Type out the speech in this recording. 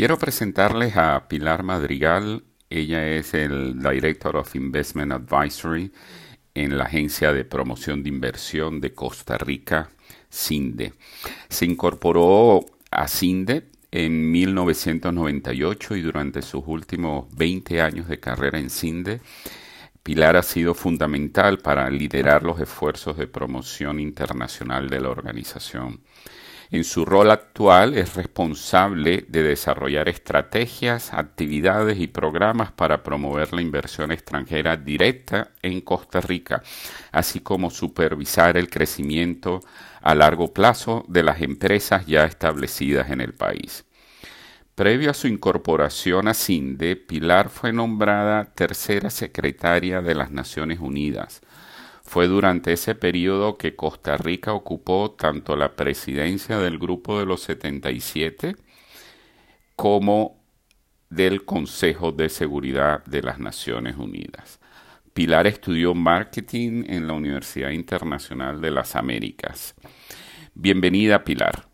Quiero presentarles a Pilar Madrigal. Ella es el Director of Investment Advisory en la Agencia de Promoción de Inversión de Costa Rica, CINDE. Se incorporó a CINDE en 1998 y durante sus últimos 20 años de carrera en CINDE, Pilar ha sido fundamental para liderar los esfuerzos de promoción internacional de la organización. En su rol actual es responsable de desarrollar estrategias, actividades y programas para promover la inversión extranjera directa en Costa Rica, así como supervisar el crecimiento a largo plazo de las empresas ya establecidas en el país. Previo a su incorporación a CINDE, Pilar fue nombrada tercera secretaria de las Naciones Unidas fue durante ese periodo que Costa Rica ocupó tanto la presidencia del Grupo de los 77 como del Consejo de Seguridad de las Naciones Unidas. Pilar estudió marketing en la Universidad Internacional de las Américas. Bienvenida, Pilar.